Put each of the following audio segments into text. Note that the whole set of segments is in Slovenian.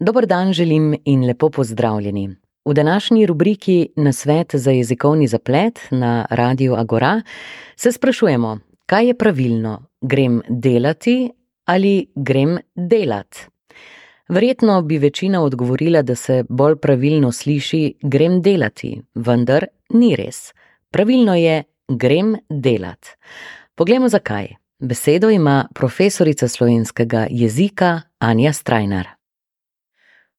Dober dan želim in lepo pozdravljeni. V današnji rubriki Nasvet za jezikovni zaplet na Radiu Agora se sprašujemo, kaj je pravilno, grem delati ali grem delat. Verjetno bi večina odgovorila, da se bolj pravilno sliši grem delati, vendar ni res. Pravilno je grem delat. Poglejmo zakaj. Besedo ima profesorica slovenskega jezika Anja Strajnar.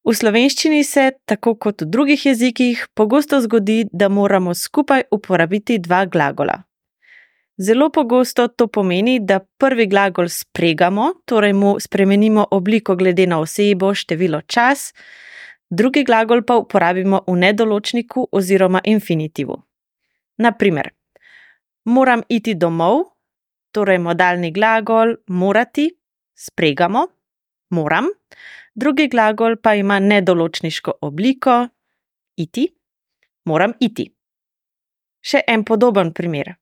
V slovenščini se, tako kot v drugih jezikih, pogosto zgodi, da moramo skupaj uporabiti dva glagola. Zelo pogosto to pomeni, da prvi glagol spregamo, torej mu spremenimo obliko glede na osebo, število, čas, drugi glagol pa uporabimo v nedoločniku oziroma infinitivu. Naprimer, moram iti domov, torej modalni glagol morati, spregamo, moram, drugi glagol pa ima nedoločniško obliko iti, moram iti. Še en podoben primer.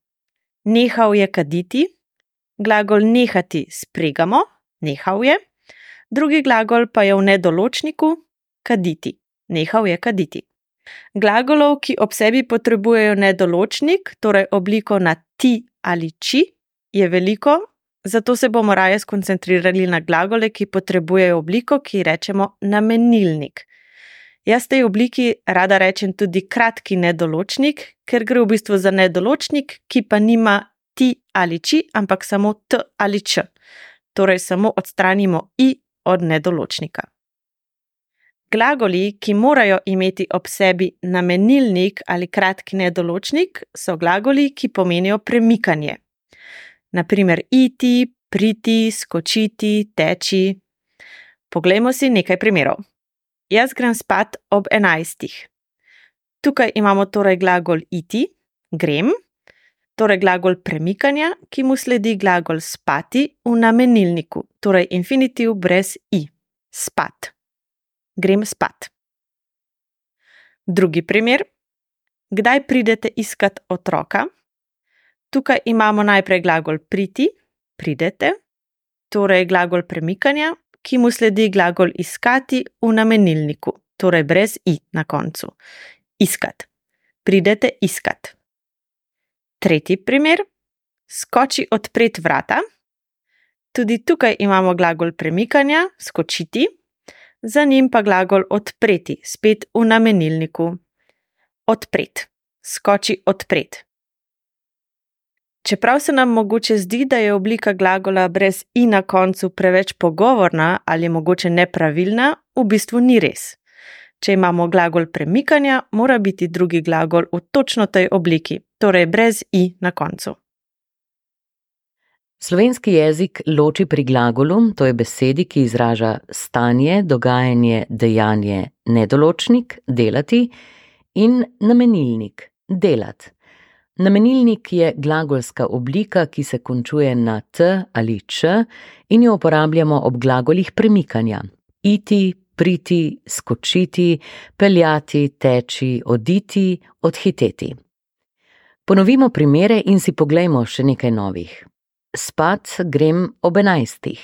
Nehal je kaditi, glagol nehati spregamo, nehal je, drugi glagol pa je v nedoločniku kaditi, nehal je kaditi. Glagolov, ki ob sebi potrebujejo nedoločnik, torej obliko na ti ali či, je veliko, zato se bomo raje skoncentrirali na glagole, ki potrebujejo obliko, ki rečemo namenilnik. Jaz tej obliki rada rečem tudi kratki nedoločnik, ker gre v bistvu za nedoločnik, ki pa nima ti ali či, ampak samo t ali č. Torej samo odstranimo i od nedoločnika. Glagoli, ki morajo imeti ob sebi namenilnik ali kratki nedoločnik, so glagoli, ki pomenijo premikanje naprimer iti, priti, skočiti, teči. Poglejmo si nekaj primerov. Jaz grem spat ob enajstih. Tukaj imamo torej glagol iti, grem, torej glagol premikanja, ki mu sledi glagol spati v namenilniku, torej infinitiv brez i, spat. Grem spat. Drugi primer. Kdaj pridete iskat otroka? Tukaj imamo najprej glagol priti, pridete, torej glagol premikanja, ki mu sledi glagol iskati v namenilniku, torej brez i na koncu. Iskat. Pridete iskat. Tretji primer. Skoči odpreti vrata. Tudi tukaj imamo glagol premikanja, skočiti, za njim pa glagol odpreti, spet v namenilniku. Odpreti. Skoči odpreti. Čeprav se nam mogoče zdi, da je oblika glagola brez i na koncu preveč pogovorna ali mogoče nepravilna, v bistvu ni res. Če imamo glagol premikanja, mora biti drugi glagol v točno tej obliki, torej brez i na koncu. Slovenski jezik loči pri glagolu, to je besedi, ki izraža stanje, dogajanje, dejanje, nedoločnik, delati in namenilnik, delati. Namenilnik je glagolska oblika, ki se končuje na t ali č in jo uporabljamo ob glagolih premikanja: iti, priti, skočiti, peljati, teči, oditi, odhiteti. Ponovimo primere in si poglejmo še nekaj novih. Spat grem ob enajstih.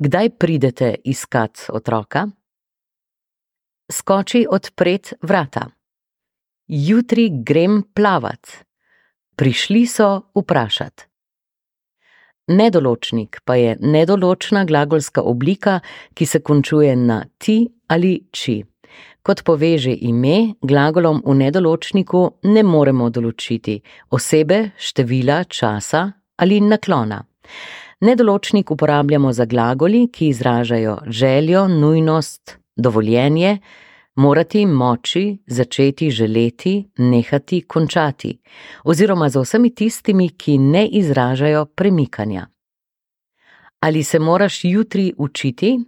Kdaj pridete iskat otroka? Skoči odpret vrata. Jutri grem plavat. Prišli so vprašat. Nedoločnik pa je nedoločna glagolska oblika, ki se končuje na ti ali či. Kot poveže ime, glagolom v nedoločniku ne moremo določiti osebe, števila, časa ali naklona. Nedoločnik uporabljamo za glagoli, ki izražajo željo, nujnost, dovoljenje, morati, moči, začeti, želeti, nehati, končati, oziroma za vsemi tistimi, ki ne izražajo premikanja. Ali se moraš jutri učiti?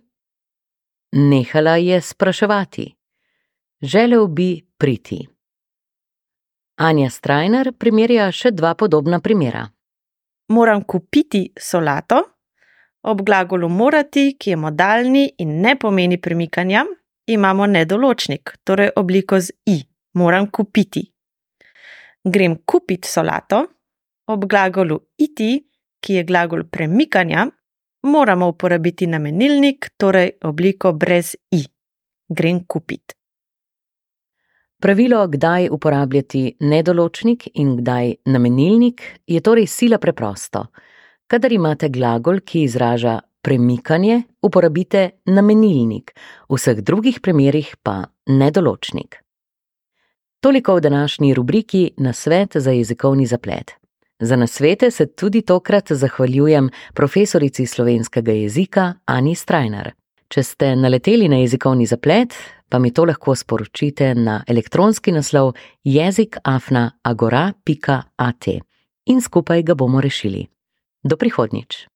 Nehala je spraševati. Želel bi priti. Anja Strajner primerja še dva podobna primera. Moram kupiti solato, ob glagolu morati, ki je modalni in ne pomeni premikanja, imamo nedoločnik, torej obliko z i, moram kupiti. Grem kupiti solato, ob glagolu iti, ki je glagol premikanja, moramo uporabiti namenilnik, torej obliko brez i. Grem kupit. Pravilo, kdaj uporabljati nedoločnik in kdaj namenilnik, je torej sila preprosto. Kadar imate glagol, ki izraža premikanje, uporabite namenilnik, v vseh drugih primerih pa nedoločnik. Toliko v današnji rubriki na svet za jezikovni zaplet. Za nasvete se tudi tokrat zahvaljujem profesorici slovenskega jezika Ani Strajnar. Če ste naleteli na jezikovni zaplet, pa mi to lahko sporočite na elektronski naslov jezikafnaagora.at in skupaj ga bomo rešili. Do prihodnjič.